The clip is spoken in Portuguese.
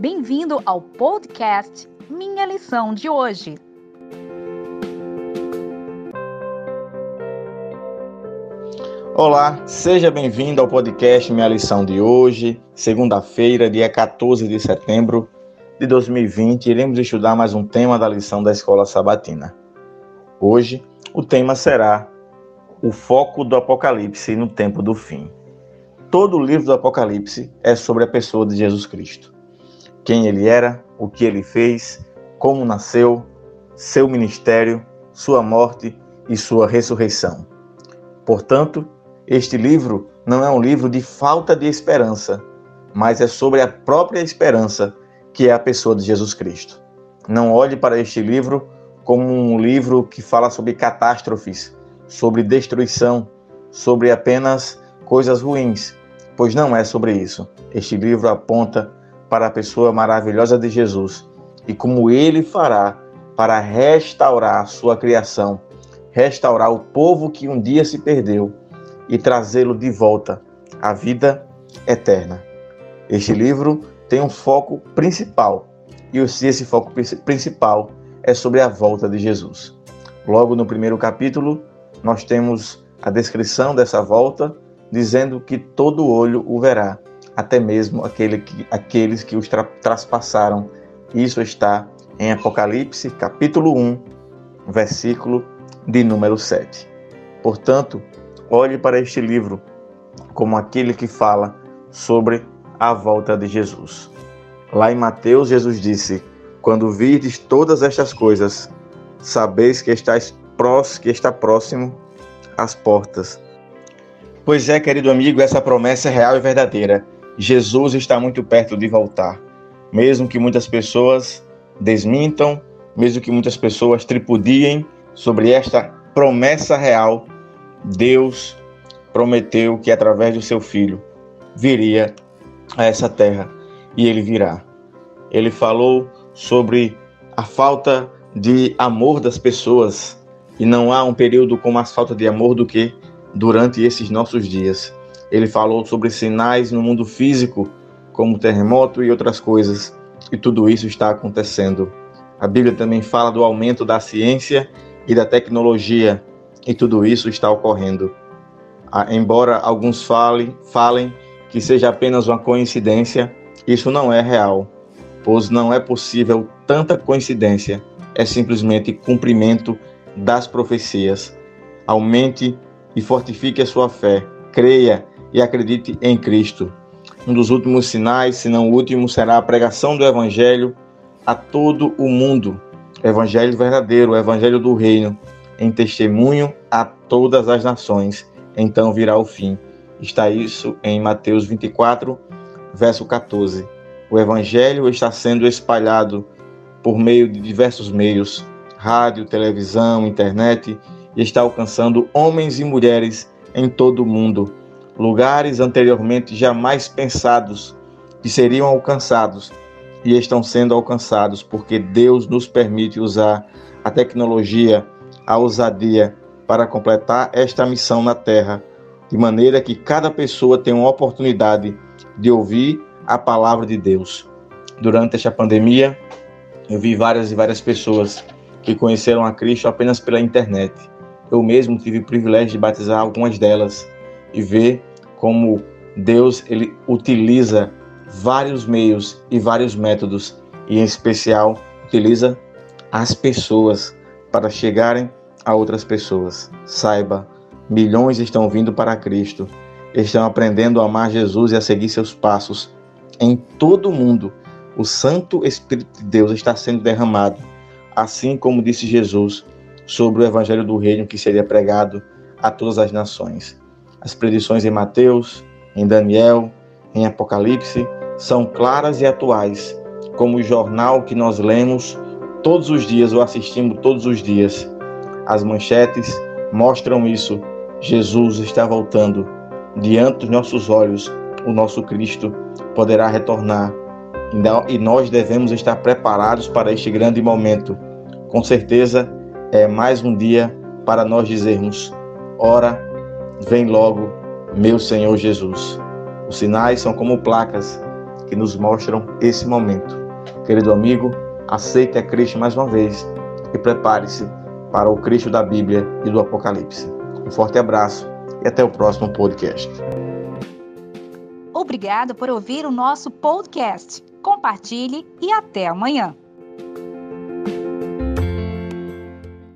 Bem-vindo ao podcast Minha Lição de Hoje. Olá, seja bem-vindo ao podcast Minha Lição de Hoje, segunda-feira, dia 14 de setembro de 2020. Iremos estudar mais um tema da lição da Escola Sabatina. Hoje, o tema será o foco do Apocalipse no tempo do fim. Todo o livro do Apocalipse é sobre a pessoa de Jesus Cristo. Quem ele era, o que ele fez, como nasceu, seu ministério, sua morte e sua ressurreição. Portanto, este livro não é um livro de falta de esperança, mas é sobre a própria esperança que é a pessoa de Jesus Cristo. Não olhe para este livro como um livro que fala sobre catástrofes, sobre destruição, sobre apenas coisas ruins, pois não é sobre isso. Este livro aponta para a pessoa maravilhosa de Jesus e como ele fará para restaurar sua criação, restaurar o povo que um dia se perdeu e trazê-lo de volta à vida eterna. Este livro tem um foco principal, e esse foco principal é sobre a volta de Jesus. Logo no primeiro capítulo, nós temos a descrição dessa volta, dizendo que todo olho o verá, até mesmo aquele que, aqueles que os tra traspassaram. Isso está em Apocalipse, capítulo 1, versículo de número 7. Portanto, olhe para este livro como aquele que fala sobre a volta de Jesus. Lá em Mateus, Jesus disse: Quando virdes todas estas coisas, sabeis que, estás prós, que está próximo às portas. Pois é, querido amigo, essa promessa é real e verdadeira. Jesus está muito perto de voltar. Mesmo que muitas pessoas desmintam, mesmo que muitas pessoas tripudiem sobre esta promessa real, Deus prometeu que através do seu filho viria a essa terra e ele virá. Ele falou sobre a falta de amor das pessoas e não há um período com mais falta de amor do que durante esses nossos dias. Ele falou sobre sinais no mundo físico, como terremoto e outras coisas, e tudo isso está acontecendo. A Bíblia também fala do aumento da ciência e da tecnologia, e tudo isso está ocorrendo. Ah, embora alguns falem, falem que seja apenas uma coincidência, isso não é real, pois não é possível tanta coincidência, é simplesmente cumprimento das profecias. Aumente e fortifique a sua fé, creia e acredite em Cristo. Um dos últimos sinais, se não o último, será a pregação do Evangelho a todo o mundo. Evangelho verdadeiro, o Evangelho do Reino, em testemunho a todas as nações. Então virá o fim. Está isso em Mateus 24, verso 14. O Evangelho está sendo espalhado por meio de diversos meios rádio, televisão, internet e está alcançando homens e mulheres em todo o mundo, lugares anteriormente jamais pensados que seriam alcançados e estão sendo alcançados porque Deus nos permite usar a tecnologia, a ousadia para completar esta missão na Terra de maneira que cada pessoa tenha uma oportunidade de ouvir a palavra de Deus. Durante esta pandemia, eu vi várias e várias pessoas que conheceram a Cristo apenas pela internet. Eu mesmo tive o privilégio de batizar algumas delas e ver como Deus ele utiliza vários meios e vários métodos e em especial utiliza as pessoas para chegarem a outras pessoas. Saiba Milhões estão vindo para Cristo, estão aprendendo a amar Jesus e a seguir seus passos. Em todo o mundo, o Santo Espírito de Deus está sendo derramado, assim como disse Jesus sobre o Evangelho do Reino que seria pregado a todas as nações. As predições em Mateus, em Daniel, em Apocalipse são claras e atuais, como o jornal que nós lemos todos os dias ou assistimos todos os dias. As manchetes mostram isso Jesus está voltando. Diante dos nossos olhos, o nosso Cristo poderá retornar. E nós devemos estar preparados para este grande momento. Com certeza, é mais um dia para nós dizermos: Ora, vem logo, meu Senhor Jesus. Os sinais são como placas que nos mostram esse momento. Querido amigo, aceite a Cristo mais uma vez e prepare-se para o Cristo da Bíblia e do Apocalipse. Um forte abraço e até o próximo podcast. Obrigado por ouvir o nosso podcast. Compartilhe e até amanhã.